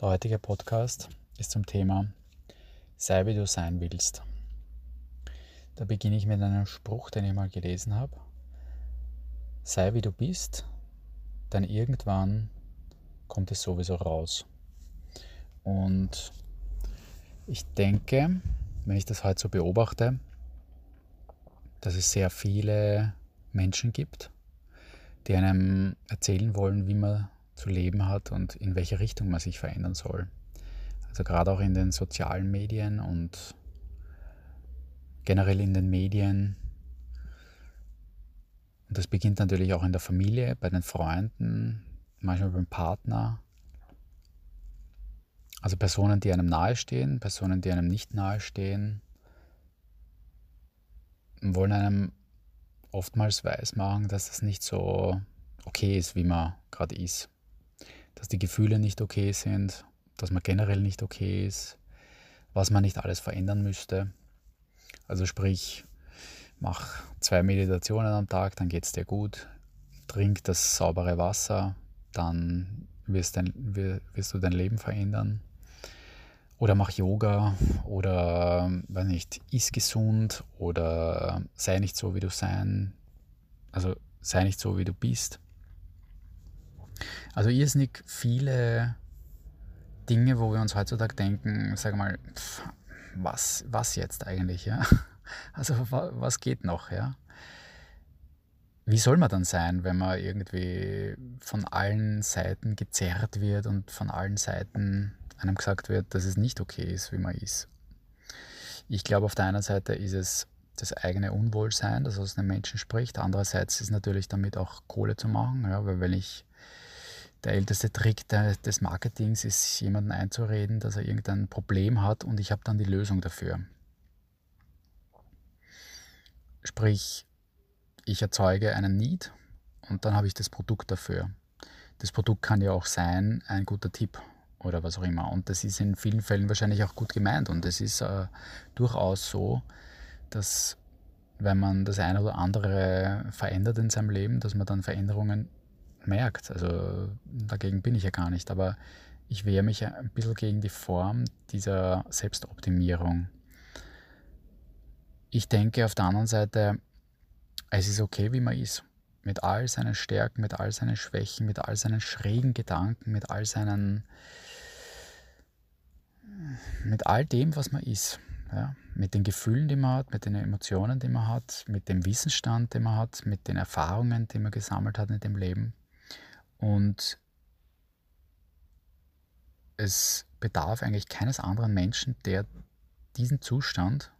Der heutige Podcast ist zum Thema Sei wie du sein willst. Da beginne ich mit einem Spruch, den ich mal gelesen habe. Sei wie du bist, denn irgendwann kommt es sowieso raus. Und ich denke, wenn ich das heute so beobachte, dass es sehr viele Menschen gibt, die einem erzählen wollen, wie man zu leben hat und in welche Richtung man sich verändern soll. Also gerade auch in den sozialen Medien und generell in den Medien. Und das beginnt natürlich auch in der Familie, bei den Freunden, manchmal beim Partner. Also Personen, die einem nahestehen, Personen, die einem nicht nahestehen, wollen einem oftmals weismachen, dass das nicht so okay ist, wie man gerade ist dass die Gefühle nicht okay sind, dass man generell nicht okay ist, was man nicht alles verändern müsste. Also sprich, mach zwei Meditationen am Tag, dann geht es dir gut. Trink das saubere Wasser, dann wirst, dein, wirst du dein Leben verändern. Oder mach Yoga oder, weiß nicht, iss gesund oder sei nicht so, wie du sein, also sei nicht so, wie du bist. Also irrsinnig viele Dinge, wo wir uns heutzutage denken, sag mal, pff, was, was jetzt eigentlich, ja? Also was geht noch, ja? Wie soll man dann sein, wenn man irgendwie von allen Seiten gezerrt wird und von allen Seiten einem gesagt wird, dass es nicht okay ist, wie man ist? Ich glaube, auf der einen Seite ist es das eigene Unwohlsein, das aus einem Menschen spricht. Andererseits ist natürlich damit auch Kohle zu machen, ja, weil wenn ich der älteste Trick des Marketings ist, jemanden einzureden, dass er irgendein Problem hat und ich habe dann die Lösung dafür. Sprich, ich erzeuge einen Need und dann habe ich das Produkt dafür. Das Produkt kann ja auch sein, ein guter Tipp oder was auch immer. Und das ist in vielen Fällen wahrscheinlich auch gut gemeint. Und es ist äh, durchaus so, dass wenn man das eine oder andere verändert in seinem Leben, dass man dann Veränderungen merkt. Also dagegen bin ich ja gar nicht, aber ich wehre mich ein bisschen gegen die Form dieser Selbstoptimierung. Ich denke auf der anderen Seite, es ist okay, wie man ist. Mit all seinen Stärken, mit all seinen Schwächen, mit all seinen schrägen Gedanken, mit all seinen. mit all dem, was man ist. Ja? Mit den Gefühlen, die man hat, mit den Emotionen, die man hat, mit dem Wissensstand, den man hat, mit den Erfahrungen, die man gesammelt hat in dem Leben. Und es bedarf eigentlich keines anderen Menschen, der diesen Zustand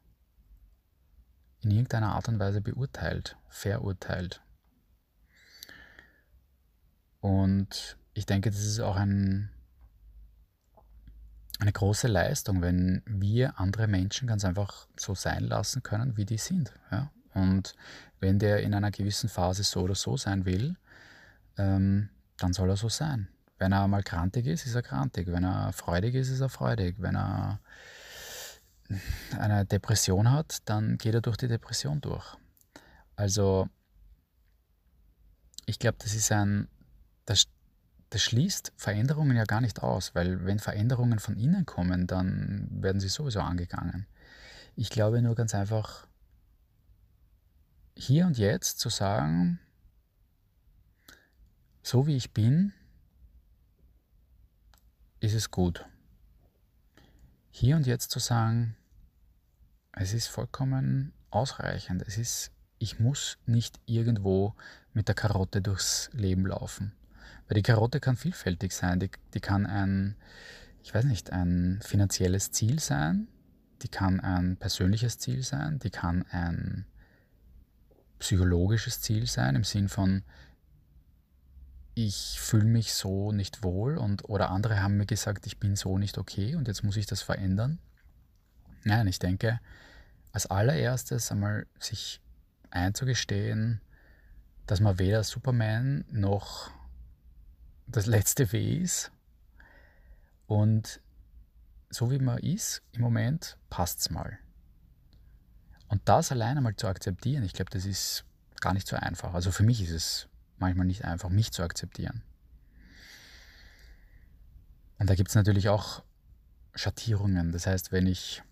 in irgendeiner Art und Weise beurteilt, verurteilt. Und ich denke, das ist auch ein, eine große Leistung, wenn wir andere Menschen ganz einfach so sein lassen können, wie die sind. Ja? Und wenn der in einer gewissen Phase so oder so sein will, ähm, dann soll er so sein. Wenn er mal krantig ist, ist er krantig. Wenn er freudig ist, ist er freudig. Wenn er eine Depression hat, dann geht er durch die Depression durch. Also ich glaube, das ist ein, das, das schließt Veränderungen ja gar nicht aus, weil wenn Veränderungen von innen kommen, dann werden sie sowieso angegangen. Ich glaube nur ganz einfach, hier und jetzt zu sagen, so wie ich bin, ist es gut. Hier und jetzt zu sagen, es ist vollkommen ausreichend. Es ist, ich muss nicht irgendwo mit der Karotte durchs Leben laufen. Weil die Karotte kann vielfältig sein. Die, die kann ein, ich weiß nicht, ein finanzielles Ziel sein. Die kann ein persönliches Ziel sein. Die kann ein psychologisches Ziel sein im Sinn von, ich fühle mich so nicht wohl und oder andere haben mir gesagt, ich bin so nicht okay und jetzt muss ich das verändern. Nein, ich denke, als allererstes einmal sich einzugestehen, dass man weder Superman noch das letzte Weh ist und so wie man ist im Moment passt es mal. Und das alleine mal zu akzeptieren, ich glaube, das ist gar nicht so einfach. Also für mich ist es manchmal nicht einfach, mich zu akzeptieren. Und da gibt es natürlich auch Schattierungen. Das heißt, wenn ich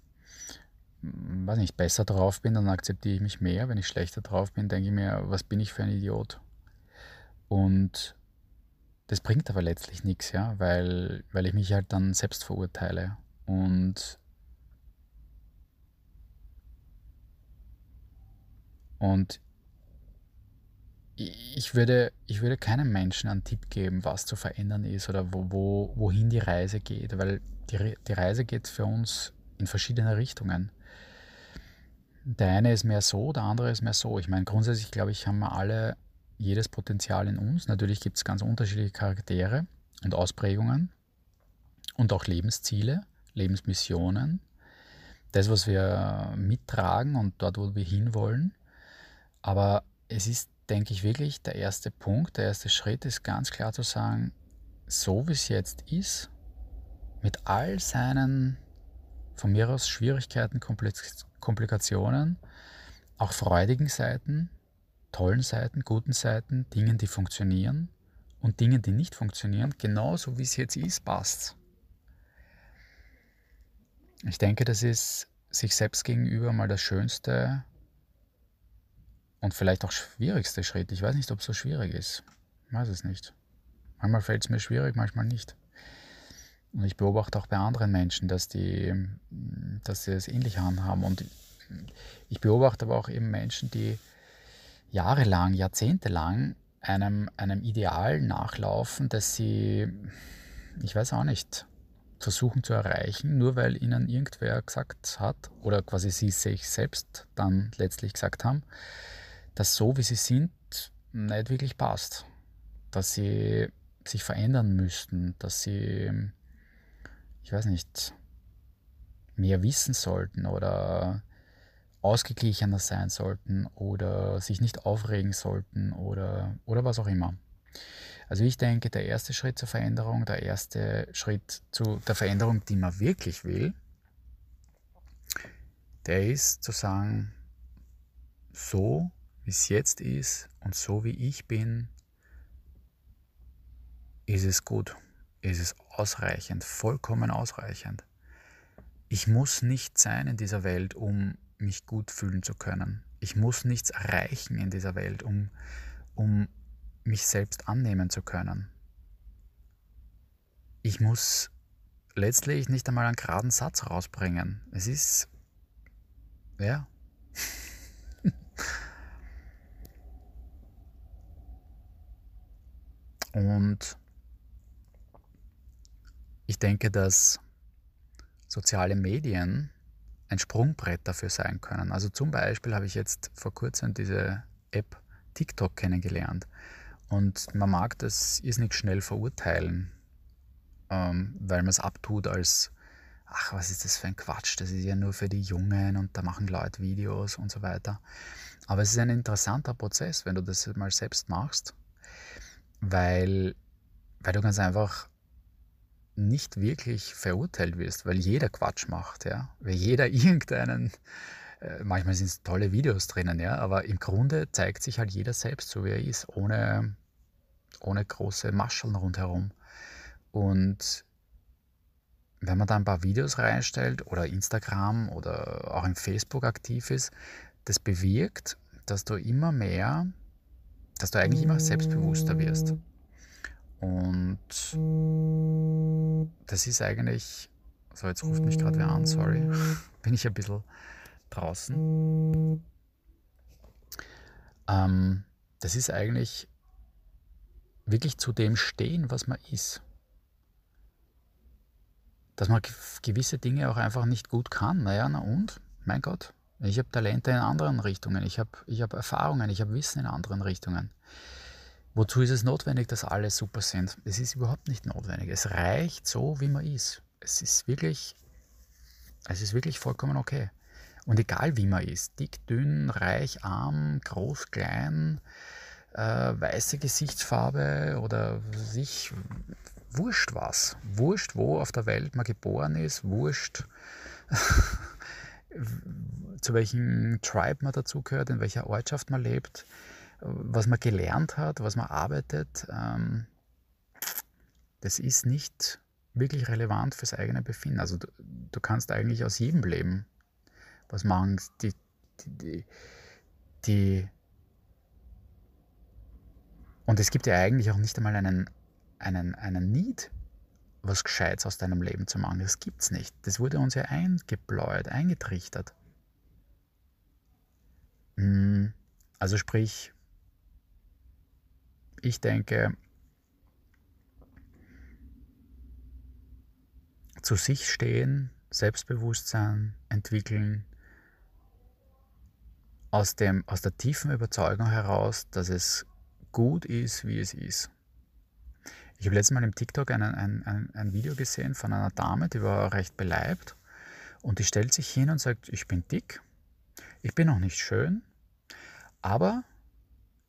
hm, weiß nicht, besser drauf bin, dann akzeptiere ich mich mehr. Wenn ich schlechter drauf bin, denke ich mir, was bin ich für ein Idiot? Und das bringt aber letztlich nichts, ja, weil, weil ich mich halt dann selbst verurteile. Und, und ich würde, ich würde keinem Menschen einen Tipp geben, was zu verändern ist oder wo, wo, wohin die Reise geht, weil die, die Reise geht für uns in verschiedene Richtungen. Der eine ist mehr so, der andere ist mehr so. Ich meine, grundsätzlich glaube ich, haben wir alle jedes Potenzial in uns. Natürlich gibt es ganz unterschiedliche Charaktere und Ausprägungen und auch Lebensziele, Lebensmissionen. Das, was wir mittragen und dort, wo wir hinwollen. Aber es ist denke ich wirklich, der erste Punkt, der erste Schritt ist ganz klar zu sagen, so wie es jetzt ist, mit all seinen von mir aus Schwierigkeiten, Komplikationen, auch freudigen Seiten, tollen Seiten, guten Seiten, Dingen, die funktionieren und Dingen, die nicht funktionieren, genauso wie es jetzt ist, passt. Ich denke, das ist sich selbst gegenüber mal das Schönste, und vielleicht auch schwierigste Schritt. Ich weiß nicht, ob es so schwierig ist. Ich weiß es nicht. Manchmal fällt es mir schwierig, manchmal nicht. Und ich beobachte auch bei anderen Menschen, dass die, dass sie es ähnlich handhaben. Und ich beobachte aber auch eben Menschen, die jahrelang, jahrzehntelang einem, einem Ideal nachlaufen, das sie, ich weiß auch nicht, versuchen zu erreichen, nur weil ihnen irgendwer gesagt hat oder quasi sie sich selbst dann letztlich gesagt haben, dass so wie sie sind nicht wirklich passt. Dass sie sich verändern müssten, dass sie, ich weiß nicht, mehr wissen sollten oder ausgeglichener sein sollten oder sich nicht aufregen sollten oder, oder was auch immer. Also ich denke, der erste Schritt zur Veränderung, der erste Schritt zu der Veränderung, die man wirklich will, der ist zu sagen, so wie es jetzt ist und so wie ich bin, ist es gut, ist es ausreichend, vollkommen ausreichend. Ich muss nicht sein in dieser Welt, um mich gut fühlen zu können. Ich muss nichts erreichen in dieser Welt, um, um mich selbst annehmen zu können. Ich muss letztlich nicht einmal einen geraden Satz rausbringen. Es ist, ja, Und ich denke, dass soziale Medien ein Sprungbrett dafür sein können. Also zum Beispiel habe ich jetzt vor kurzem diese App TikTok kennengelernt. Und man mag das nicht schnell verurteilen, ähm, weil man es abtut als, ach, was ist das für ein Quatsch, das ist ja nur für die Jungen und da machen Leute Videos und so weiter. Aber es ist ein interessanter Prozess, wenn du das mal selbst machst weil, weil du ganz einfach nicht wirklich verurteilt wirst, weil jeder Quatsch macht, ja, weil jeder irgendeinen, äh, manchmal sind es tolle Videos drinnen, ja, aber im Grunde zeigt sich halt jeder selbst so, wie er ist, ohne, ohne große Mascheln rundherum. Und wenn man da ein paar Videos reinstellt oder Instagram oder auch in Facebook aktiv ist, das bewirkt, dass du immer mehr dass du eigentlich immer selbstbewusster wirst. Und das ist eigentlich, so jetzt ruft mich gerade wer an, sorry, bin ich ein bisschen draußen. Ähm, das ist eigentlich wirklich zu dem stehen, was man ist. Dass man gewisse Dinge auch einfach nicht gut kann. Naja, na und? Mein Gott, ich habe Talente in anderen Richtungen, ich habe ich hab Erfahrungen, ich habe Wissen in anderen Richtungen. Wozu ist es notwendig, dass alle super sind? Es ist überhaupt nicht notwendig. Es reicht so, wie man ist. Es ist wirklich, es ist wirklich vollkommen okay. Und egal wie man ist, dick, dünn, reich, arm, groß, klein, äh, weiße Gesichtsfarbe oder sich, wurscht was. Wurscht, wo auf der Welt man geboren ist, wurscht, zu welchem Tribe man dazugehört, in welcher Ortschaft man lebt, was man gelernt hat, was man arbeitet. Ähm, das ist nicht wirklich relevant fürs eigene Befinden. Also du, du kannst eigentlich aus jedem Leben was machen. Die, die, die, und es gibt ja eigentlich auch nicht einmal einen, einen, einen Need, was Gescheites aus deinem Leben zu machen. Das gibt es nicht. Das wurde uns ja eingebläut, eingetrichtert. Hm, also sprich, ich denke, zu sich stehen, Selbstbewusstsein entwickeln, aus, dem, aus der tiefen Überzeugung heraus, dass es gut ist, wie es ist. Ich habe letztes Mal im TikTok ein, ein, ein, ein Video gesehen von einer Dame, die war recht beleibt und die stellt sich hin und sagt, ich bin dick, ich bin noch nicht schön, aber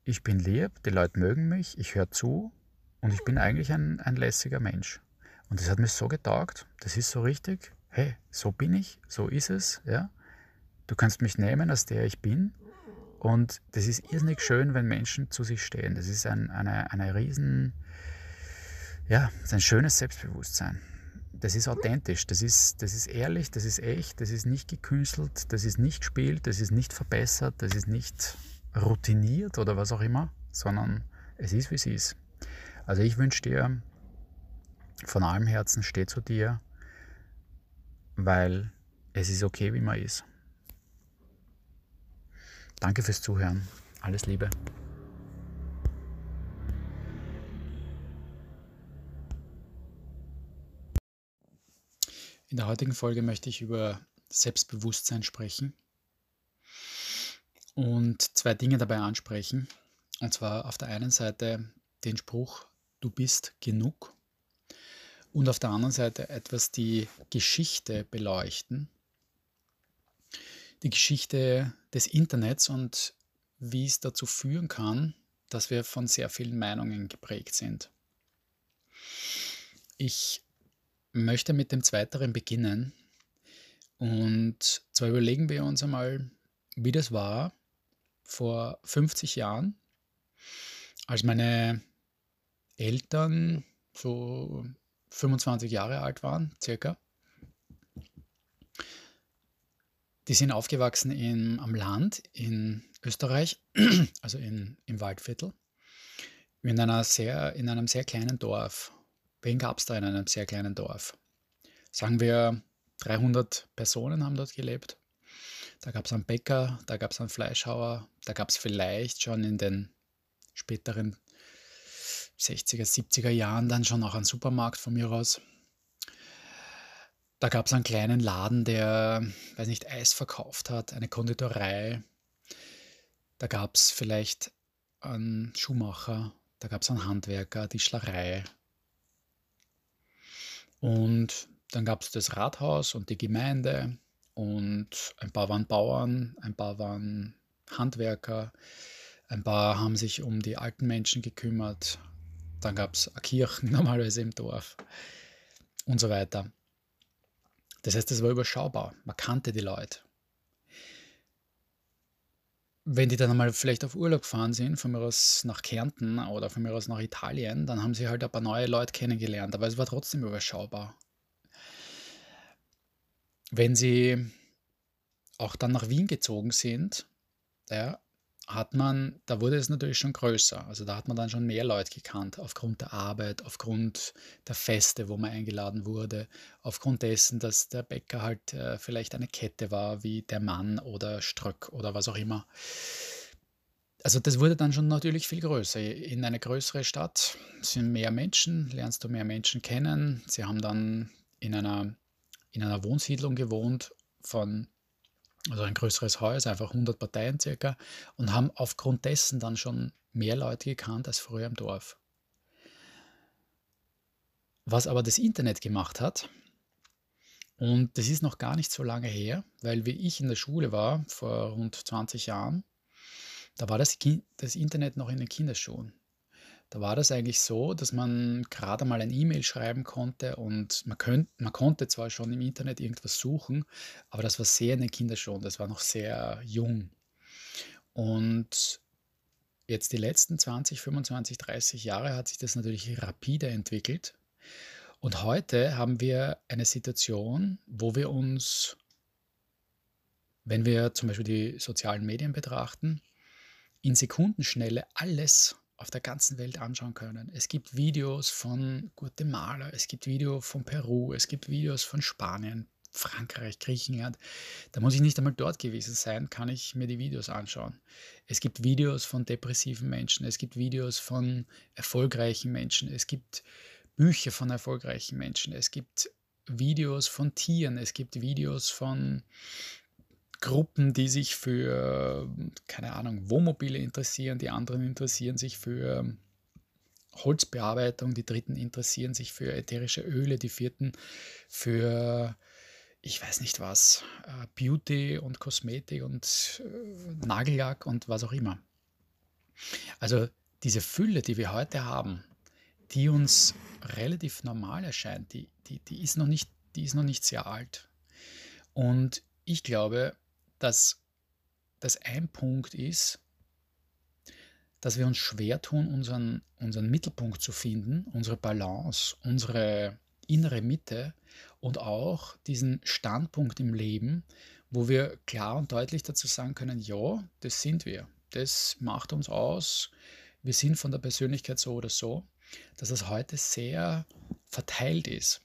ich bin lieb, die Leute mögen mich, ich höre zu und ich bin eigentlich ein, ein lässiger Mensch. Und das hat mir so getaugt, das ist so richtig, hey, so bin ich, so ist es, ja. Du kannst mich nehmen, als der ich bin. Und das ist irrsinnig schön, wenn Menschen zu sich stehen. Das ist ein, eine, eine riesen, ja, das ist ein schönes Selbstbewusstsein. Das ist authentisch, das ist, das ist ehrlich, das ist echt, das ist nicht gekünstelt, das ist nicht gespielt, das ist nicht verbessert, das ist nicht routiniert oder was auch immer, sondern es ist, wie es ist. Also ich wünsche dir von allem Herzen, steh zu dir, weil es ist okay, wie man ist. Danke fürs Zuhören. Alles Liebe. In der heutigen Folge möchte ich über Selbstbewusstsein sprechen und zwei Dinge dabei ansprechen. Und zwar auf der einen Seite den Spruch, du bist genug. Und auf der anderen Seite etwas die Geschichte beleuchten. Die Geschichte des Internets und wie es dazu führen kann, dass wir von sehr vielen Meinungen geprägt sind. Ich möchte mit dem Zweiteren beginnen. Und zwar überlegen wir uns einmal, wie das war vor 50 Jahren, als meine Eltern so 25 Jahre alt waren, circa. Die sind aufgewachsen in, am Land in Österreich, also in, im Waldviertel, in, einer sehr, in einem sehr kleinen Dorf. Wen gab es da in einem sehr kleinen Dorf? Sagen wir, 300 Personen haben dort gelebt. Da gab es einen Bäcker, da gab es einen Fleischhauer, da gab es vielleicht schon in den späteren 60er, 70er Jahren dann schon auch einen Supermarkt von mir aus. Da gab es einen kleinen Laden, der, weiß nicht, Eis verkauft hat, eine Konditorei. Da gab es vielleicht einen Schuhmacher, da gab es einen Handwerker, Tischlerei, und dann gab es das Rathaus und die Gemeinde und ein paar waren Bauern, ein paar waren Handwerker, ein paar haben sich um die alten Menschen gekümmert. Dann gab es Kirchen normalerweise im Dorf und so weiter. Das heißt, es war überschaubar. Man kannte die Leute wenn die dann einmal vielleicht auf Urlaub gefahren sind, von mir aus nach Kärnten oder von mir aus nach Italien, dann haben sie halt ein paar neue Leute kennengelernt, aber es war trotzdem überschaubar. Wenn sie auch dann nach Wien gezogen sind, ja, hat man, da wurde es natürlich schon größer. Also da hat man dann schon mehr Leute gekannt, aufgrund der Arbeit, aufgrund der Feste, wo man eingeladen wurde, aufgrund dessen, dass der Bäcker halt äh, vielleicht eine Kette war, wie der Mann oder Ströck oder was auch immer. Also das wurde dann schon natürlich viel größer. In eine größere Stadt sind mehr Menschen, lernst du mehr Menschen kennen. Sie haben dann in einer, in einer Wohnsiedlung gewohnt von also ein größeres Haus, einfach 100 Parteien circa, und haben aufgrund dessen dann schon mehr Leute gekannt als früher im Dorf. Was aber das Internet gemacht hat, und das ist noch gar nicht so lange her, weil wie ich in der Schule war, vor rund 20 Jahren, da war das, das Internet noch in den Kinderschuhen. Da war das eigentlich so, dass man gerade mal ein E-Mail schreiben konnte und man, könnt, man konnte zwar schon im Internet irgendwas suchen, aber das war sehr in den Kinderschuhen, das war noch sehr jung. Und jetzt die letzten 20, 25, 30 Jahre hat sich das natürlich rapide entwickelt. Und heute haben wir eine Situation, wo wir uns, wenn wir zum Beispiel die sozialen Medien betrachten, in Sekundenschnelle alles auf der ganzen Welt anschauen können. Es gibt Videos von Guatemala, es gibt Videos von Peru, es gibt Videos von Spanien, Frankreich, Griechenland. Da muss ich nicht einmal dort gewesen sein, kann ich mir die Videos anschauen. Es gibt Videos von depressiven Menschen, es gibt Videos von erfolgreichen Menschen, es gibt Bücher von erfolgreichen Menschen, es gibt Videos von Tieren, es gibt Videos von Gruppen, die sich für, keine Ahnung, Wohnmobile interessieren, die anderen interessieren sich für Holzbearbeitung, die dritten interessieren sich für ätherische Öle, die vierten für, ich weiß nicht was, äh, Beauty und Kosmetik und äh, Nagellack und was auch immer. Also diese Fülle, die wir heute haben, die uns relativ normal erscheint, die, die, die, ist noch nicht, die ist noch nicht sehr alt. Und ich glaube, dass das ein Punkt ist, dass wir uns schwer tun, unseren, unseren Mittelpunkt zu finden, unsere Balance, unsere innere Mitte und auch diesen Standpunkt im Leben, wo wir klar und deutlich dazu sagen können, ja, das sind wir, das macht uns aus, wir sind von der Persönlichkeit so oder so dass es heute sehr verteilt ist.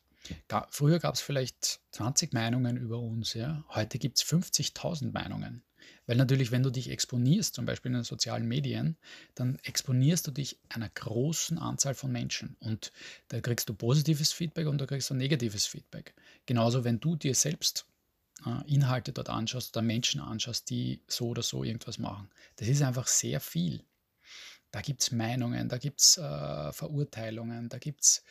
Früher gab es vielleicht 20 Meinungen über uns, ja? heute gibt es 50.000 Meinungen. Weil natürlich, wenn du dich exponierst, zum Beispiel in den sozialen Medien, dann exponierst du dich einer großen Anzahl von Menschen. Und da kriegst du positives Feedback und da kriegst du negatives Feedback. Genauso, wenn du dir selbst äh, Inhalte dort anschaust oder Menschen anschaust, die so oder so irgendwas machen. Das ist einfach sehr viel. Da gibt es Meinungen, da gibt es äh, Verurteilungen, da gibt es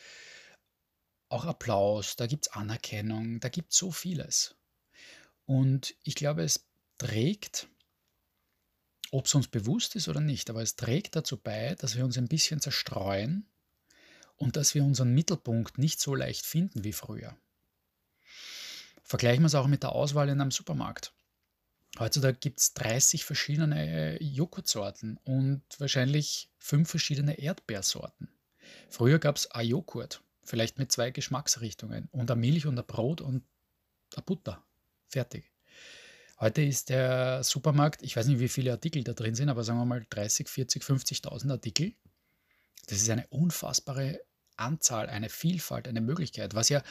auch Applaus, da gibt es Anerkennung, da gibt es so vieles. Und ich glaube, es trägt, ob es uns bewusst ist oder nicht, aber es trägt dazu bei, dass wir uns ein bisschen zerstreuen und dass wir unseren Mittelpunkt nicht so leicht finden wie früher. Vergleichen wir es auch mit der Auswahl in einem Supermarkt. Heutzutage gibt es 30 verschiedene Joghurtsorten und wahrscheinlich fünf verschiedene Erdbeersorten. Früher gab es ein Joghurt, vielleicht mit zwei Geschmacksrichtungen und eine Milch und ein Brot und eine Butter. Fertig. Heute ist der Supermarkt, ich weiß nicht, wie viele Artikel da drin sind, aber sagen wir mal 30, 40, 50.000 Artikel. Das ist eine unfassbare Anzahl, eine Vielfalt, eine Möglichkeit, was ja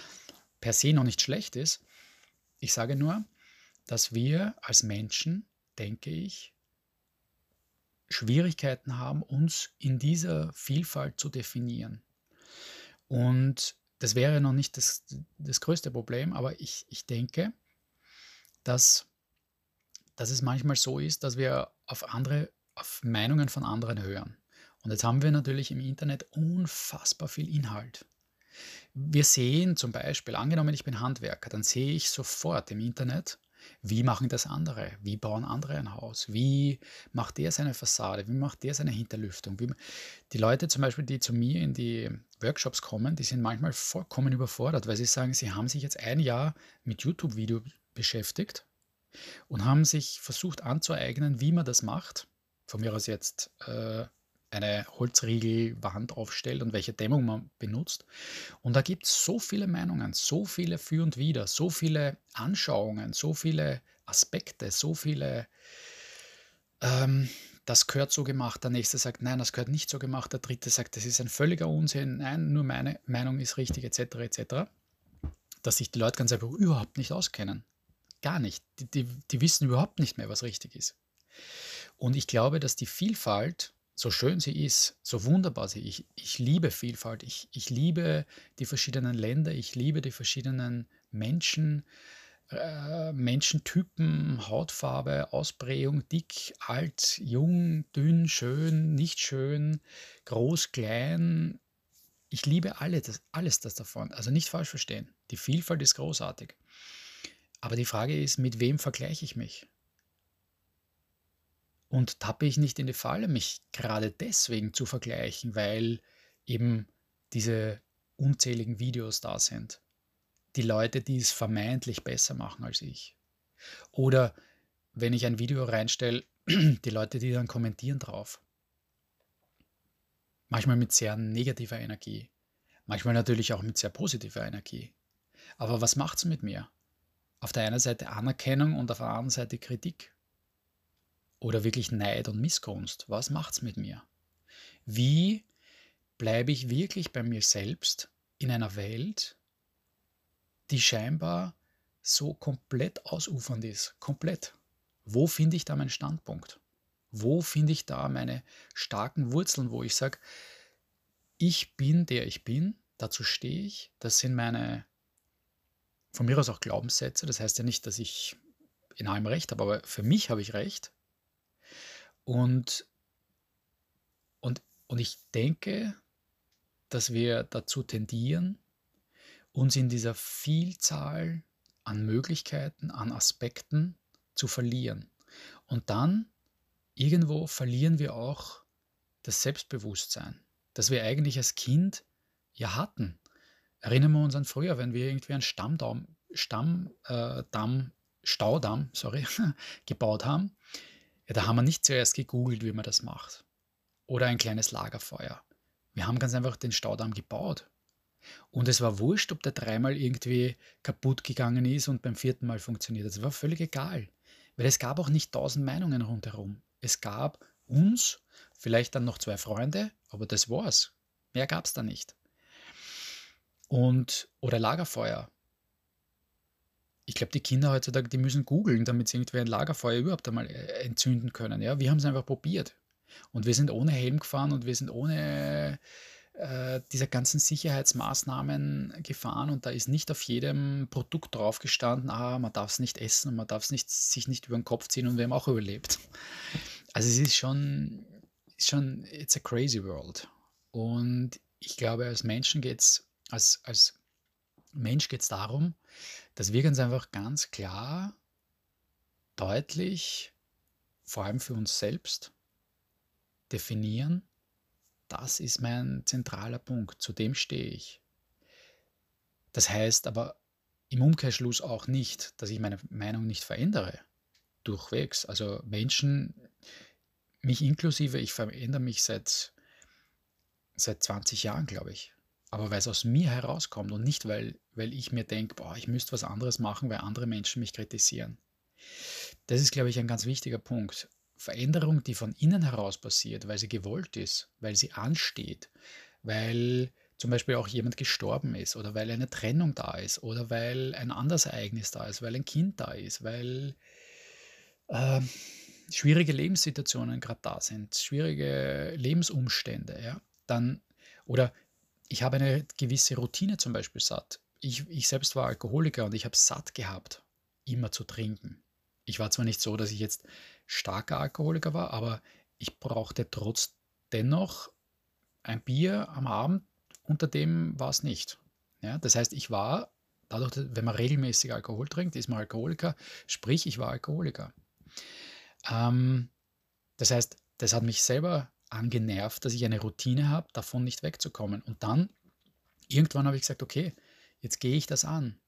per se noch nicht schlecht ist. Ich sage nur, dass wir als Menschen, denke ich, Schwierigkeiten haben, uns in dieser Vielfalt zu definieren. Und das wäre noch nicht das, das größte Problem, aber ich, ich denke, dass, dass es manchmal so ist, dass wir auf andere, auf Meinungen von anderen hören. Und jetzt haben wir natürlich im Internet unfassbar viel Inhalt. Wir sehen zum Beispiel, angenommen, ich bin Handwerker, dann sehe ich sofort im Internet, wie machen das andere? Wie bauen andere ein Haus? Wie macht der seine Fassade? Wie macht der seine Hinterlüftung? Wie, die Leute zum Beispiel, die zu mir in die Workshops kommen, die sind manchmal vollkommen überfordert, weil sie sagen, sie haben sich jetzt ein Jahr mit YouTube-Video beschäftigt und haben sich versucht anzueignen, wie man das macht. Von mir aus jetzt äh, eine Holzriegelwand aufstellt und welche Dämmung man benutzt. Und da gibt es so viele Meinungen, so viele für und wider, so viele Anschauungen, so viele Aspekte, so viele, ähm, das gehört so gemacht, der nächste sagt, nein, das gehört nicht so gemacht, der dritte sagt, das ist ein völliger Unsinn, nein, nur meine Meinung ist richtig, etc., etc., dass sich die Leute ganz einfach überhaupt nicht auskennen. Gar nicht. Die, die, die wissen überhaupt nicht mehr, was richtig ist. Und ich glaube, dass die Vielfalt so schön sie ist, so wunderbar sie ist. Ich, ich liebe Vielfalt, ich, ich liebe die verschiedenen Länder, ich liebe die verschiedenen Menschen, äh, Menschentypen, Hautfarbe, Ausprägung, dick, alt, jung, dünn, schön, nicht schön, groß, klein. Ich liebe alle, das, alles das davon. Also nicht falsch verstehen. Die Vielfalt ist großartig. Aber die Frage ist, mit wem vergleiche ich mich? Und tappe ich nicht in die Falle, mich gerade deswegen zu vergleichen, weil eben diese unzähligen Videos da sind. Die Leute, die es vermeintlich besser machen als ich. Oder wenn ich ein Video reinstelle, die Leute, die dann kommentieren drauf. Manchmal mit sehr negativer Energie. Manchmal natürlich auch mit sehr positiver Energie. Aber was macht es mit mir? Auf der einen Seite Anerkennung und auf der anderen Seite Kritik. Oder wirklich Neid und Missgunst. Was macht es mit mir? Wie bleibe ich wirklich bei mir selbst in einer Welt, die scheinbar so komplett ausufernd ist? Komplett. Wo finde ich da meinen Standpunkt? Wo finde ich da meine starken Wurzeln, wo ich sage, ich bin der ich bin, dazu stehe ich, das sind meine, von mir aus auch Glaubenssätze, das heißt ja nicht, dass ich in allem recht habe, aber für mich habe ich recht. Und, und, und ich denke, dass wir dazu tendieren, uns in dieser Vielzahl an Möglichkeiten, an Aspekten zu verlieren. Und dann irgendwo verlieren wir auch das Selbstbewusstsein, das wir eigentlich als Kind ja hatten. Erinnern wir uns an früher, wenn wir irgendwie einen Stammdamm, Stammdamm, äh, Staudamm, sorry, gebaut haben, ja, da haben wir nicht zuerst gegoogelt, wie man das macht. Oder ein kleines Lagerfeuer. Wir haben ganz einfach den Staudamm gebaut. Und es war wurscht, ob der dreimal irgendwie kaputt gegangen ist und beim vierten Mal funktioniert. Das war völlig egal. Weil es gab auch nicht tausend Meinungen rundherum. Es gab uns, vielleicht dann noch zwei Freunde, aber das war's. Mehr gab es da nicht. Und, oder Lagerfeuer. Ich glaube, die Kinder heutzutage, die müssen googeln, damit sie irgendwie ein Lagerfeuer überhaupt einmal äh, entzünden können. Ja, wir haben es einfach probiert. Und wir sind ohne Helm gefahren und wir sind ohne äh, dieser ganzen Sicherheitsmaßnahmen gefahren und da ist nicht auf jedem Produkt drauf gestanden, ah, man darf es nicht essen und man darf es nicht, sich nicht über den Kopf ziehen und wir haben auch überlebt. Also es ist schon, schon, it's a crazy world. Und ich glaube, als Menschen geht es, als, als Mensch geht es darum, dass wir ganz einfach ganz klar, deutlich, vor allem für uns selbst, definieren, das ist mein zentraler Punkt, zu dem stehe ich. Das heißt aber im Umkehrschluss auch nicht, dass ich meine Meinung nicht verändere. Durchwegs. Also Menschen, mich inklusive, ich verändere mich seit, seit 20 Jahren, glaube ich. Aber weil es aus mir herauskommt und nicht, weil, weil ich mir denke, ich müsste was anderes machen, weil andere Menschen mich kritisieren. Das ist, glaube ich, ein ganz wichtiger Punkt. Veränderung, die von innen heraus passiert, weil sie gewollt ist, weil sie ansteht, weil zum Beispiel auch jemand gestorben ist oder weil eine Trennung da ist oder weil ein anderes Ereignis da ist, weil ein Kind da ist, weil äh, schwierige Lebenssituationen gerade da sind, schwierige Lebensumstände, ja, dann oder ich habe eine gewisse Routine zum Beispiel satt. Ich, ich selbst war Alkoholiker und ich habe satt gehabt, immer zu trinken. Ich war zwar nicht so, dass ich jetzt starker Alkoholiker war, aber ich brauchte trotz dennoch ein Bier am Abend, unter dem war es nicht. Ja, das heißt, ich war, dadurch, wenn man regelmäßig Alkohol trinkt, ist man Alkoholiker, sprich, ich war Alkoholiker. Ähm, das heißt, das hat mich selber angenervt, dass ich eine Routine habe, davon nicht wegzukommen. Und dann, irgendwann habe ich gesagt, okay, jetzt gehe ich das an.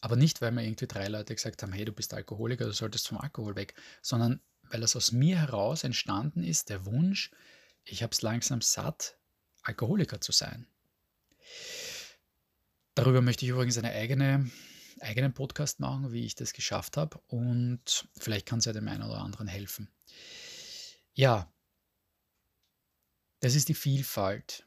Aber nicht, weil mir irgendwie drei Leute gesagt haben, hey, du bist Alkoholiker, du solltest vom Alkohol weg, sondern weil es aus mir heraus entstanden ist, der Wunsch, ich habe es langsam satt, Alkoholiker zu sein. Darüber möchte ich übrigens einen eigene, eigenen Podcast machen, wie ich das geschafft habe und vielleicht kann es ja dem einen oder anderen helfen. Ja, das ist die Vielfalt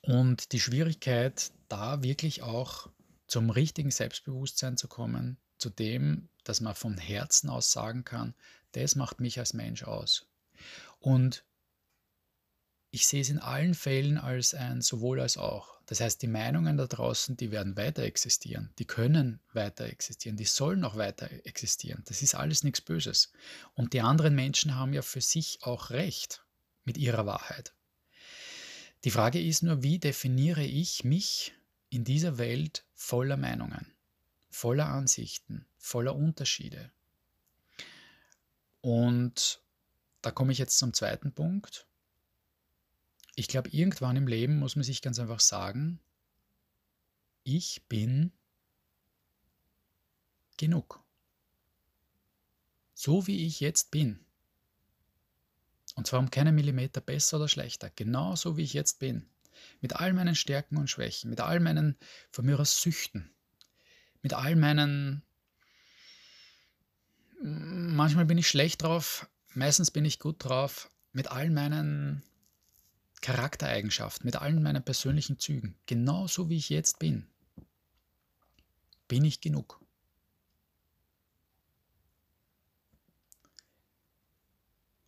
und die Schwierigkeit, da wirklich auch zum richtigen Selbstbewusstsein zu kommen, zu dem, dass man von Herzen aus sagen kann, das macht mich als Mensch aus. Und ich sehe es in allen Fällen als ein sowohl als auch. Das heißt, die Meinungen da draußen, die werden weiter existieren, die können weiter existieren, die sollen auch weiter existieren. Das ist alles nichts Böses. Und die anderen Menschen haben ja für sich auch recht mit ihrer Wahrheit. Die Frage ist nur, wie definiere ich mich in dieser Welt voller Meinungen? voller Ansichten, voller Unterschiede. Und da komme ich jetzt zum zweiten Punkt. Ich glaube, irgendwann im Leben muss man sich ganz einfach sagen, ich bin genug. So wie ich jetzt bin. Und zwar um keinen Millimeter besser oder schlechter. Genau so wie ich jetzt bin. Mit all meinen Stärken und Schwächen, mit all meinen, von mir aus, Süchten, mit all meinen, manchmal bin ich schlecht drauf, meistens bin ich gut drauf, mit all meinen Charaktereigenschaften, mit allen meinen persönlichen Zügen, genauso wie ich jetzt bin, bin ich genug.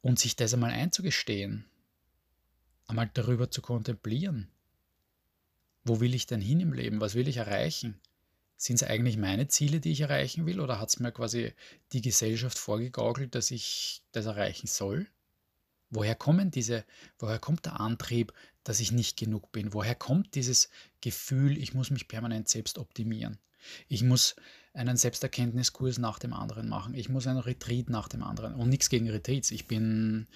Und sich das einmal einzugestehen, einmal darüber zu kontemplieren. Wo will ich denn hin im Leben? Was will ich erreichen? Sind es eigentlich meine Ziele, die ich erreichen will, oder hat es mir quasi die Gesellschaft vorgegaukelt, dass ich das erreichen soll? Woher kommen diese, woher kommt der Antrieb, dass ich nicht genug bin? Woher kommt dieses Gefühl, ich muss mich permanent selbst optimieren? Ich muss einen Selbsterkenntniskurs nach dem anderen machen. Ich muss einen Retreat nach dem anderen. Und nichts gegen Retreats. Ich bin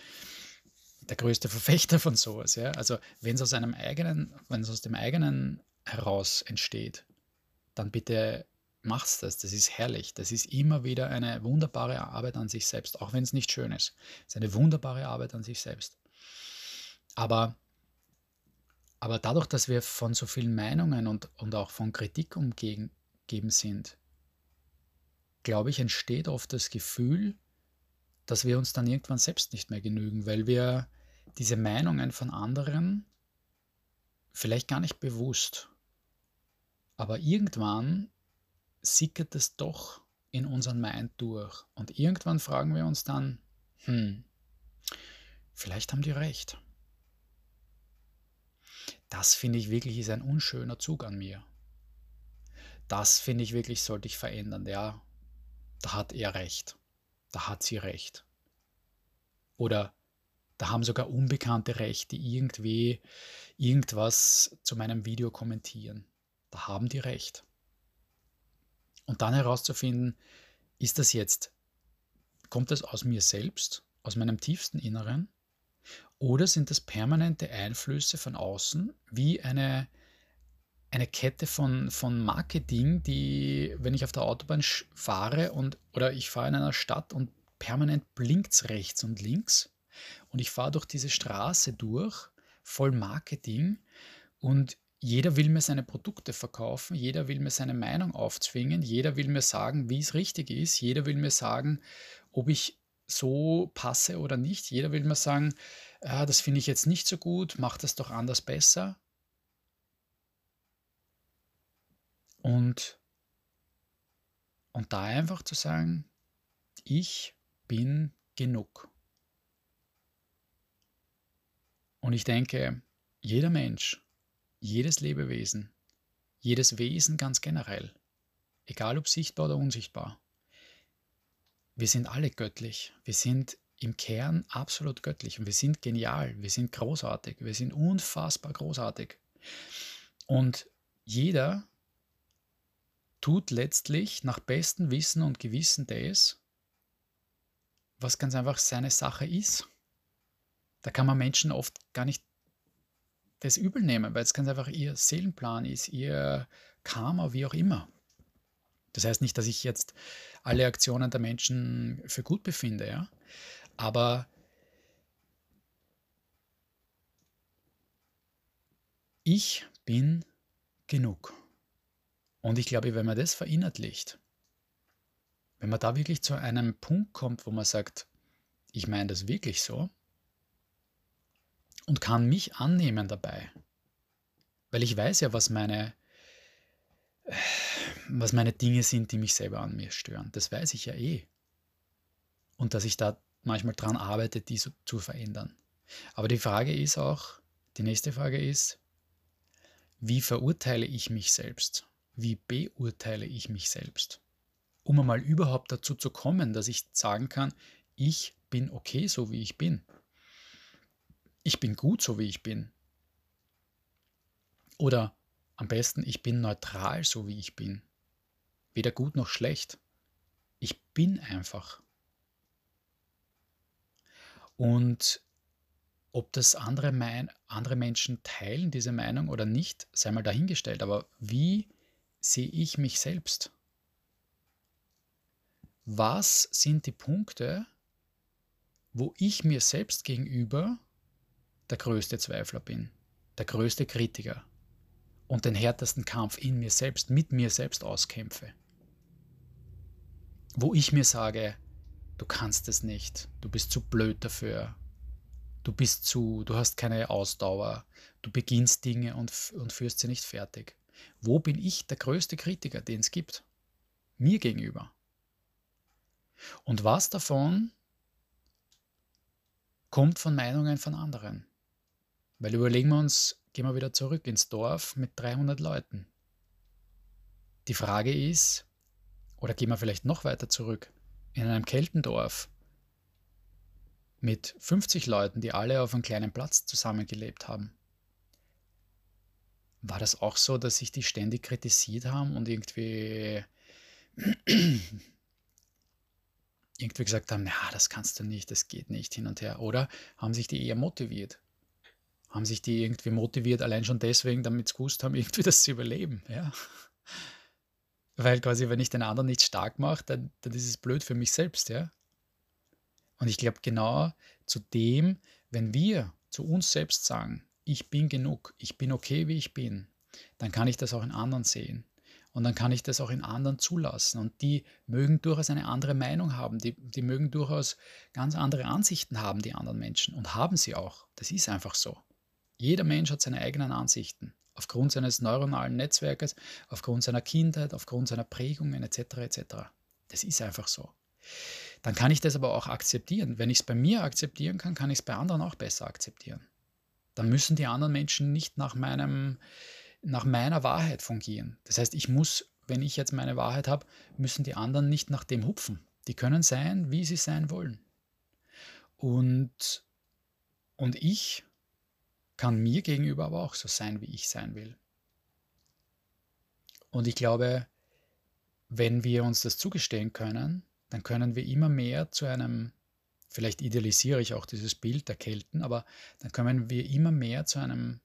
der größte Verfechter von sowas. Ja? Also wenn es aus einem eigenen, wenn es aus dem eigenen heraus entsteht, dann bitte mach's das. Das ist herrlich. Das ist immer wieder eine wunderbare Arbeit an sich selbst, auch wenn es nicht schön ist. Es ist eine wunderbare Arbeit an sich selbst. Aber, aber dadurch, dass wir von so vielen Meinungen und, und auch von Kritik umgeben sind, glaube ich, entsteht oft das Gefühl, dass wir uns dann irgendwann selbst nicht mehr genügen, weil wir diese Meinungen von anderen vielleicht gar nicht bewusst, aber irgendwann sickert es doch in unseren Mind durch und irgendwann fragen wir uns dann, hm, vielleicht haben die recht. Das finde ich wirklich ist ein unschöner Zug an mir. Das finde ich wirklich sollte ich verändern. Ja, da hat er recht. Da hat sie recht. Oder da haben sogar Unbekannte recht, die irgendwie irgendwas zu meinem Video kommentieren. Da haben die recht. Und dann herauszufinden, ist das jetzt, kommt das aus mir selbst, aus meinem tiefsten Inneren, oder sind das permanente Einflüsse von außen, wie eine, eine Kette von, von Marketing, die, wenn ich auf der Autobahn fahre und, oder ich fahre in einer Stadt und permanent blinkt es rechts und links und ich fahre durch diese Straße durch, voll Marketing und jeder will mir seine Produkte verkaufen, jeder will mir seine Meinung aufzwingen, jeder will mir sagen, wie es richtig ist, jeder will mir sagen, ob ich so passe oder nicht, jeder will mir sagen, ah, das finde ich jetzt nicht so gut, mach das doch anders besser. Und, und da einfach zu sagen, ich bin genug. Und ich denke, jeder Mensch jedes Lebewesen, jedes Wesen ganz generell, egal ob sichtbar oder unsichtbar. Wir sind alle göttlich. Wir sind im Kern absolut göttlich und wir sind genial, wir sind großartig, wir sind unfassbar großartig. Und jeder tut letztlich nach bestem Wissen und Gewissen das, was ganz einfach seine Sache ist. Da kann man Menschen oft gar nicht das übel nehmen, weil es ganz einfach ihr Seelenplan ist, ihr Karma, wie auch immer. Das heißt nicht, dass ich jetzt alle Aktionen der Menschen für gut befinde, ja. Aber ich bin genug. Und ich glaube, wenn man das verinnerlicht, wenn man da wirklich zu einem Punkt kommt, wo man sagt, ich meine das wirklich so, und kann mich annehmen dabei. Weil ich weiß ja, was meine, was meine Dinge sind, die mich selber an mir stören. Das weiß ich ja eh. Und dass ich da manchmal dran arbeite, die so zu verändern. Aber die Frage ist auch, die nächste Frage ist, wie verurteile ich mich selbst? Wie beurteile ich mich selbst? Um einmal überhaupt dazu zu kommen, dass ich sagen kann, ich bin okay, so wie ich bin ich bin gut so wie ich bin. Oder am besten, ich bin neutral so wie ich bin. Weder gut noch schlecht. Ich bin einfach. Und ob das andere, mein, andere Menschen teilen, diese Meinung oder nicht, sei mal dahingestellt. Aber wie sehe ich mich selbst? Was sind die Punkte, wo ich mir selbst gegenüber der größte Zweifler bin. der größte Kritiker und den härtesten Kampf in mir selbst, mit mir selbst auskämpfe. Wo ich mir sage, du kannst es nicht, du bist zu blöd dafür, du bist zu, du hast keine Ausdauer, du beginnst Dinge und, und führst sie nicht fertig. Wo bin ich der größte Kritiker, den es gibt? Mir gegenüber. Und was davon kommt von Meinungen von anderen? Weil überlegen wir uns, gehen wir wieder zurück ins Dorf mit 300 Leuten. Die Frage ist, oder gehen wir vielleicht noch weiter zurück, in einem Keltendorf mit 50 Leuten, die alle auf einem kleinen Platz zusammengelebt haben. War das auch so, dass sich die ständig kritisiert haben und irgendwie, irgendwie gesagt haben, ja, das kannst du nicht, das geht nicht hin und her? Oder haben sich die eher motiviert? Haben sich die irgendwie motiviert, allein schon deswegen, damit sie gewusst haben, irgendwie das zu überleben? Ja. Weil quasi, wenn ich den anderen nicht stark mache, dann, dann ist es blöd für mich selbst, ja. Und ich glaube, genau zu dem, wenn wir zu uns selbst sagen, ich bin genug, ich bin okay, wie ich bin, dann kann ich das auch in anderen sehen. Und dann kann ich das auch in anderen zulassen. Und die mögen durchaus eine andere Meinung haben. Die, die mögen durchaus ganz andere Ansichten haben, die anderen Menschen. Und haben sie auch. Das ist einfach so. Jeder Mensch hat seine eigenen Ansichten. Aufgrund seines neuronalen Netzwerkes, aufgrund seiner Kindheit, aufgrund seiner Prägungen etc. etc. Das ist einfach so dann kann ich das aber auch akzeptieren. Wenn ich es bei mir akzeptieren kann, kann ich es bei anderen auch besser akzeptieren. Dann müssen die anderen Menschen nicht nach, meinem, nach meiner Wahrheit fungieren. Das heißt, ich muss, wenn ich jetzt meine Wahrheit habe, müssen die anderen nicht nach dem hupfen. Die können sein, wie sie sein wollen. Und, und ich kann mir gegenüber aber auch so sein, wie ich sein will. Und ich glaube, wenn wir uns das zugestehen können, dann können wir immer mehr zu einem, vielleicht idealisiere ich auch dieses Bild der Kelten, aber dann können wir immer mehr zu einem,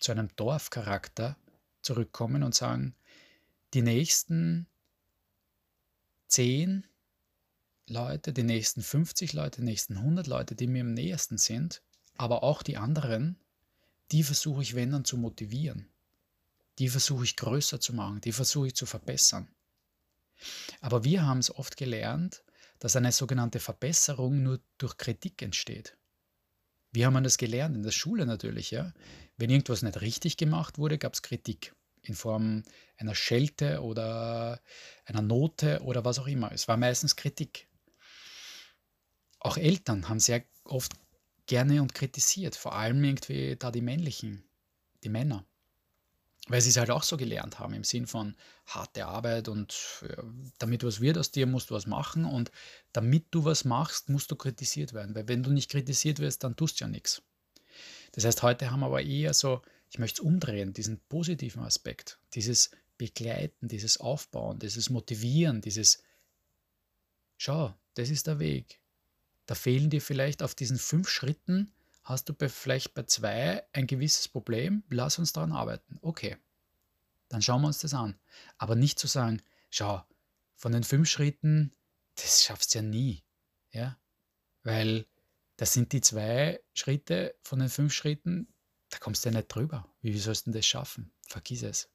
zu einem Dorfcharakter zurückkommen und sagen, die nächsten zehn Leute, die nächsten 50 Leute, die nächsten 100 Leute, die mir am nähersten sind, aber auch die anderen, die versuche ich, wenn dann, zu motivieren. Die versuche ich größer zu machen, die versuche ich zu verbessern. Aber wir haben es oft gelernt, dass eine sogenannte Verbesserung nur durch Kritik entsteht. Wie haben wir das gelernt? In der Schule natürlich, ja. Wenn irgendwas nicht richtig gemacht wurde, gab es Kritik in Form einer Schelte oder einer Note oder was auch immer. Es war meistens Kritik. Auch Eltern haben sehr oft gerne und kritisiert, vor allem irgendwie da die männlichen, die Männer weil sie es halt auch so gelernt haben, im Sinn von harte Arbeit und ja, damit was wird aus dir, musst du was machen und damit du was machst, musst du kritisiert werden, weil wenn du nicht kritisiert wirst, dann tust du ja nichts. Das heißt, heute haben wir aber eher so, ich möchte es umdrehen, diesen positiven Aspekt, dieses Begleiten, dieses Aufbauen, dieses Motivieren, dieses Schau, das ist der Weg. Da fehlen dir vielleicht auf diesen fünf Schritten hast du bei, vielleicht bei zwei ein gewisses Problem, lass uns daran arbeiten. Okay, dann schauen wir uns das an. Aber nicht zu sagen, schau, von den fünf Schritten, das schaffst du ja nie. Ja? Weil das sind die zwei Schritte von den fünf Schritten, da kommst du ja nicht drüber. Wie, sollst du das schaffen? Vergiss es.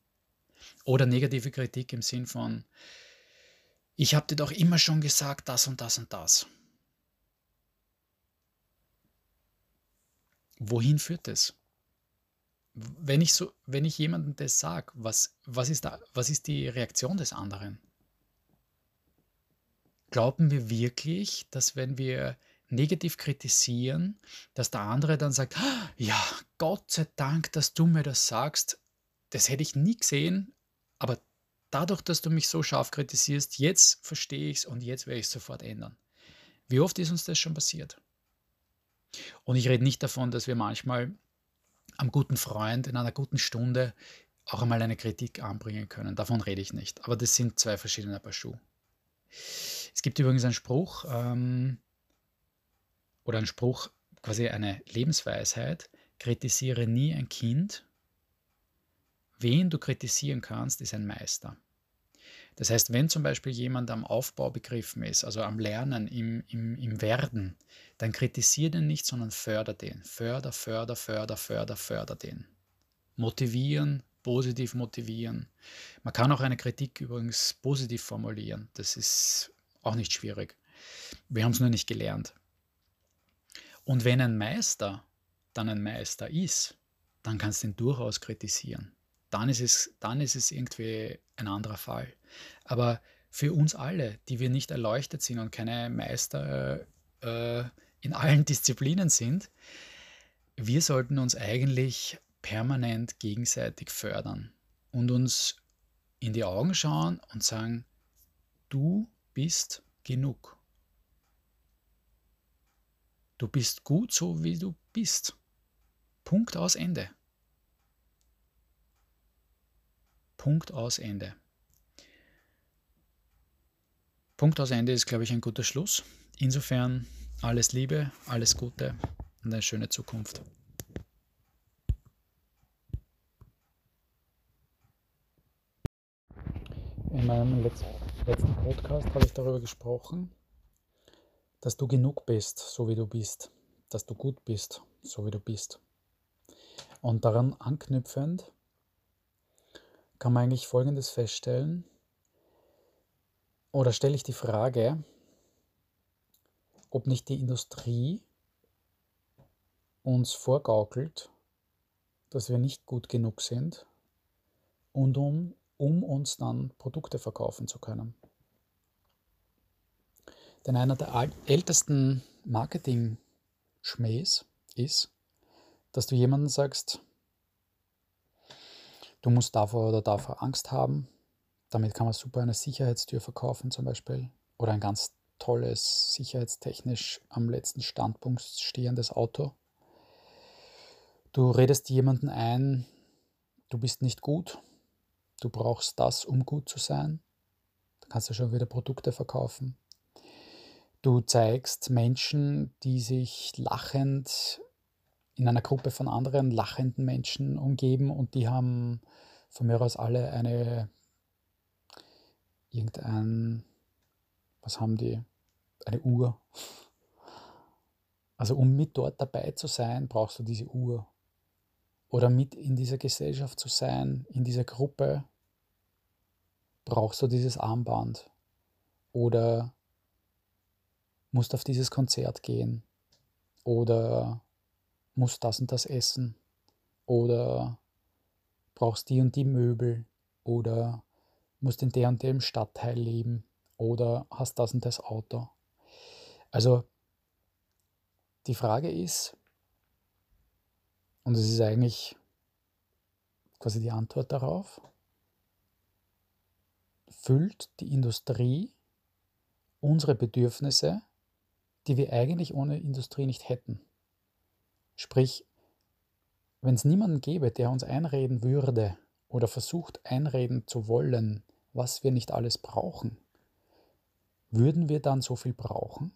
Oder negative Kritik im Sinn von, ich habe dir doch immer schon gesagt, das und das und das. Wohin führt das? Wenn ich, so, wenn ich jemandem das sage, was, was, ist was ist die Reaktion des anderen? Glauben wir wirklich, dass wenn wir negativ kritisieren, dass der andere dann sagt, ah, ja, Gott sei Dank, dass du mir das sagst, das hätte ich nie gesehen, aber dadurch, dass du mich so scharf kritisierst, jetzt verstehe ich es und jetzt werde ich es sofort ändern. Wie oft ist uns das schon passiert? Und ich rede nicht davon, dass wir manchmal am guten Freund in einer guten Stunde auch einmal eine Kritik anbringen können. Davon rede ich nicht. Aber das sind zwei verschiedene Paar Schuhe. Es gibt übrigens einen Spruch ähm, oder einen Spruch, quasi eine Lebensweisheit, kritisiere nie ein Kind. Wen du kritisieren kannst, ist ein Meister. Das heißt, wenn zum Beispiel jemand am Aufbau begriffen ist, also am Lernen, im, im, im Werden, dann kritisiere den nicht, sondern förder den. Förder, förder, förder, förder, förder den. Motivieren, positiv motivieren. Man kann auch eine Kritik übrigens positiv formulieren. Das ist auch nicht schwierig. Wir haben es nur nicht gelernt. Und wenn ein Meister dann ein Meister ist, dann kannst du ihn durchaus kritisieren. Dann ist es, dann ist es irgendwie ein anderer Fall. Aber für uns alle, die wir nicht erleuchtet sind und keine Meister äh, in allen Disziplinen sind, wir sollten uns eigentlich permanent gegenseitig fördern und uns in die Augen schauen und sagen, du bist genug. Du bist gut so, wie du bist. Punkt aus Ende. Punkt aus Ende. Punkt aus Ende ist, glaube ich, ein guter Schluss. Insofern alles Liebe, alles Gute und eine schöne Zukunft. In meinem letzten Podcast habe ich darüber gesprochen, dass du genug bist, so wie du bist, dass du gut bist, so wie du bist. Und daran anknüpfend kann man eigentlich Folgendes feststellen, oder stelle ich die Frage, ob nicht die Industrie uns vorgaukelt, dass wir nicht gut genug sind und um, um uns dann Produkte verkaufen zu können. Denn einer der ältesten Marketing-Schmähs ist, dass du jemandem sagst, du musst davor oder davor Angst haben. Damit kann man super eine Sicherheitstür verkaufen zum Beispiel oder ein ganz tolles, sicherheitstechnisch am letzten Standpunkt stehendes Auto. Du redest jemanden ein, du bist nicht gut, du brauchst das, um gut zu sein. Da kannst du schon wieder Produkte verkaufen. Du zeigst Menschen, die sich lachend in einer Gruppe von anderen lachenden Menschen umgeben und die haben von mir aus alle eine irgendein, was haben die? Eine Uhr. Also um mit dort dabei zu sein, brauchst du diese Uhr. Oder mit in dieser Gesellschaft zu sein, in dieser Gruppe, brauchst du dieses Armband. Oder musst auf dieses Konzert gehen. Oder musst das und das essen. Oder brauchst die und die Möbel. Oder musst in der und dem Stadtteil leben. Oder hast das und das Auto. Also die Frage ist, und es ist eigentlich quasi die Antwort darauf, füllt die Industrie unsere Bedürfnisse, die wir eigentlich ohne Industrie nicht hätten. Sprich, wenn es niemanden gäbe, der uns einreden würde oder versucht einreden zu wollen, was wir nicht alles brauchen, würden wir dann so viel brauchen?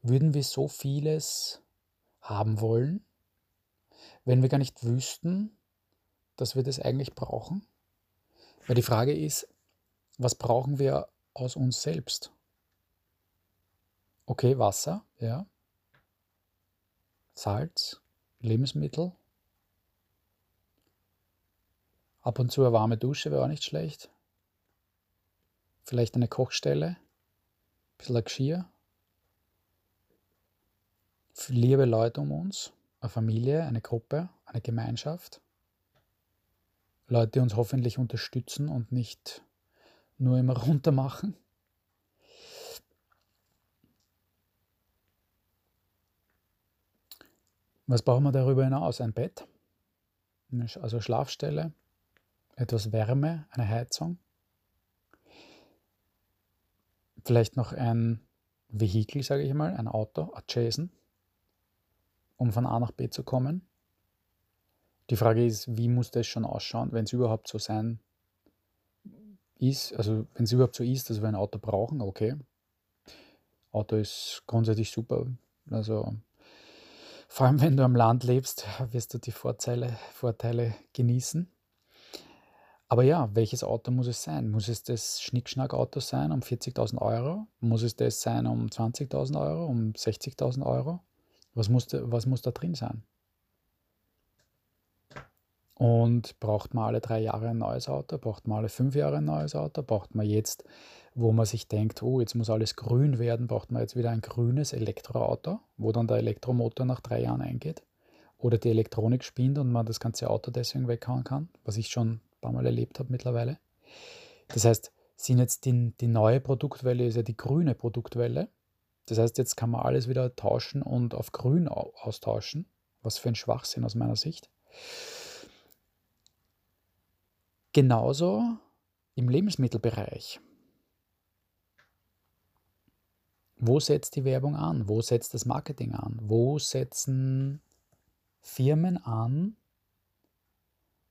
Würden wir so vieles haben wollen, wenn wir gar nicht wüssten, dass wir das eigentlich brauchen? Weil die Frage ist, was brauchen wir aus uns selbst? Okay, Wasser, ja. Salz, Lebensmittel. Ab und zu eine warme Dusche wäre auch nicht schlecht. Vielleicht eine Kochstelle, ein bisschen Geschirr. Liebe Leute um uns, eine Familie, eine Gruppe, eine Gemeinschaft. Leute, die uns hoffentlich unterstützen und nicht nur immer runter Was brauchen wir darüber hinaus? Ein Bett, also Schlafstelle, etwas Wärme, eine Heizung, vielleicht noch ein Vehikel, sage ich mal, ein Auto, adjacent, um von A nach B zu kommen. Die Frage ist, wie muss das schon ausschauen, wenn es überhaupt so sein ist, also wenn es überhaupt so ist, dass wir ein Auto brauchen, okay. Auto ist grundsätzlich super. Also vor allem, wenn du am Land lebst, wirst du die Vorteile, Vorteile genießen. Aber ja, welches Auto muss es sein? Muss es das Schnickschnack-Auto sein um 40.000 Euro? Muss es das sein um 20.000 Euro, um 60.000 Euro? Was muss, da, was muss da drin sein? Und braucht man alle drei Jahre ein neues Auto? Braucht man alle fünf Jahre ein neues Auto? Braucht man jetzt, wo man sich denkt, oh, jetzt muss alles grün werden, braucht man jetzt wieder ein grünes Elektroauto, wo dann der Elektromotor nach drei Jahren eingeht? Oder die Elektronik spinnt und man das ganze Auto deswegen weghauen kann, was ich schon ein paar Mal erlebt habe mittlerweile. Das heißt, sind jetzt die, die neue Produktwelle ist ja die grüne Produktwelle. Das heißt, jetzt kann man alles wieder tauschen und auf grün austauschen. Was für ein Schwachsinn aus meiner Sicht. Genauso im Lebensmittelbereich. Wo setzt die Werbung an? Wo setzt das Marketing an? Wo setzen Firmen an,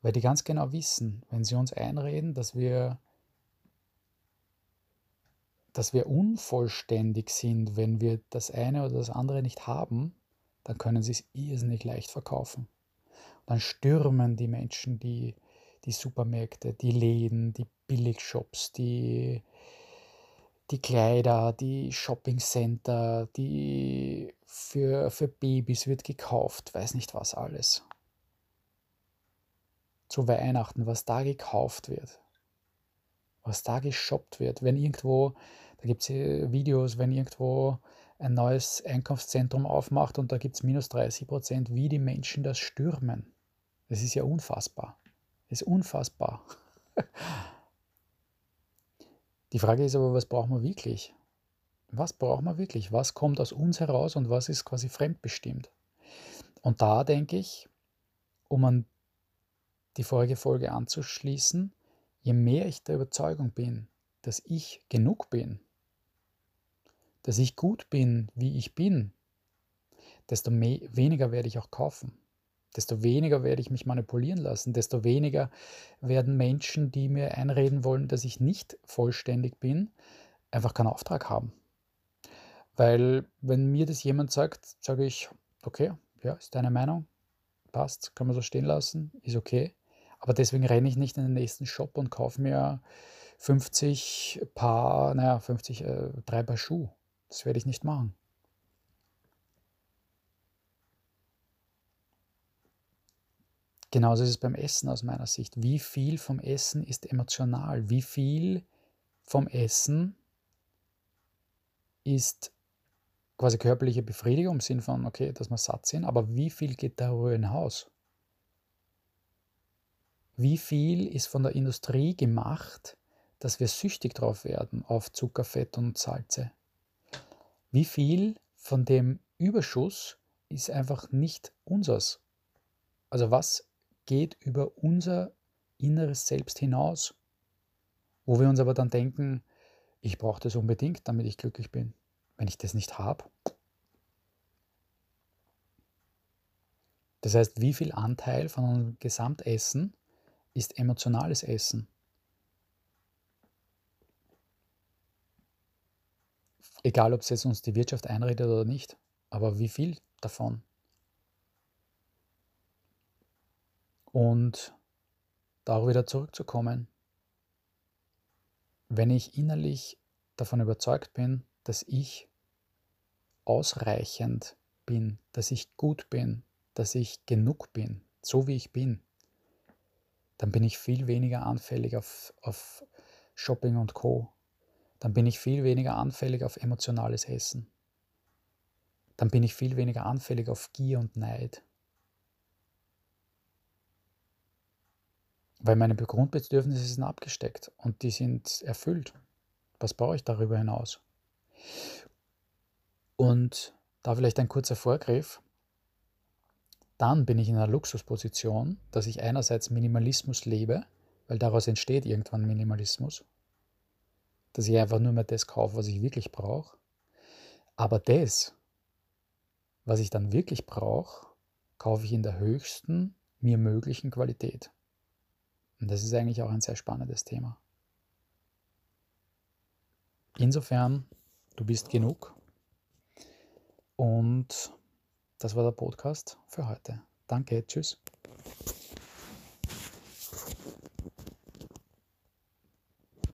weil die ganz genau wissen, wenn sie uns einreden, dass wir, dass wir unvollständig sind, wenn wir das eine oder das andere nicht haben, dann können sie es irrsinnig leicht verkaufen. dann stürmen die Menschen die die Supermärkte, die Läden, die Billigshops, die, die Kleider, die Shoppingcenter, die für, für Babys wird gekauft, weiß nicht was alles. Zu Weihnachten, was da gekauft wird, was da geshoppt wird. Wenn irgendwo, da gibt es Videos, wenn irgendwo ein neues Einkaufszentrum aufmacht und da gibt es minus 30 Prozent, wie die Menschen das stürmen. Das ist ja unfassbar. Ist unfassbar. Die Frage ist aber, was brauchen wir wirklich? Was brauchen wir wirklich? Was kommt aus uns heraus und was ist quasi fremdbestimmt? Und da denke ich, um an die vorige Folge anzuschließen, je mehr ich der Überzeugung bin, dass ich genug bin, dass ich gut bin, wie ich bin, desto mehr, weniger werde ich auch kaufen desto weniger werde ich mich manipulieren lassen, desto weniger werden Menschen, die mir einreden wollen, dass ich nicht vollständig bin, einfach keinen Auftrag haben. Weil wenn mir das jemand sagt, sage ich, okay, ja, ist deine Meinung, passt, kann man so stehen lassen, ist okay. Aber deswegen renne ich nicht in den nächsten Shop und kaufe mir 50 Paar, naja, 50, äh, drei Paar Schuh. Das werde ich nicht machen. Genauso ist es beim Essen aus meiner Sicht. Wie viel vom Essen ist emotional? Wie viel vom Essen ist quasi körperliche Befriedigung im Sinn von, okay, dass wir satt sind, aber wie viel geht darüber hinaus? Wie viel ist von der Industrie gemacht, dass wir süchtig drauf werden auf Zucker, Fett und Salze? Wie viel von dem Überschuss ist einfach nicht unseres? Also was geht über unser inneres Selbst hinaus, wo wir uns aber dann denken, ich brauche das unbedingt, damit ich glücklich bin. Wenn ich das nicht habe. Das heißt, wie viel Anteil von unserem Gesamtessen ist emotionales Essen? Egal, ob es jetzt uns die Wirtschaft einredet oder nicht, aber wie viel davon? Und da wieder zurückzukommen, wenn ich innerlich davon überzeugt bin, dass ich ausreichend bin, dass ich gut bin, dass ich genug bin, so wie ich bin, dann bin ich viel weniger anfällig auf, auf Shopping und Co. Dann bin ich viel weniger anfällig auf emotionales Essen. Dann bin ich viel weniger anfällig auf Gier und Neid. Weil meine Grundbedürfnisse sind abgesteckt und die sind erfüllt. Was brauche ich darüber hinaus? Und da vielleicht ein kurzer Vorgriff. Dann bin ich in einer Luxusposition, dass ich einerseits Minimalismus lebe, weil daraus entsteht irgendwann Minimalismus. Dass ich einfach nur mehr das kaufe, was ich wirklich brauche. Aber das, was ich dann wirklich brauche, kaufe ich in der höchsten mir möglichen Qualität. Und das ist eigentlich auch ein sehr spannendes Thema. Insofern, du bist genug. Und das war der Podcast für heute. Danke, tschüss.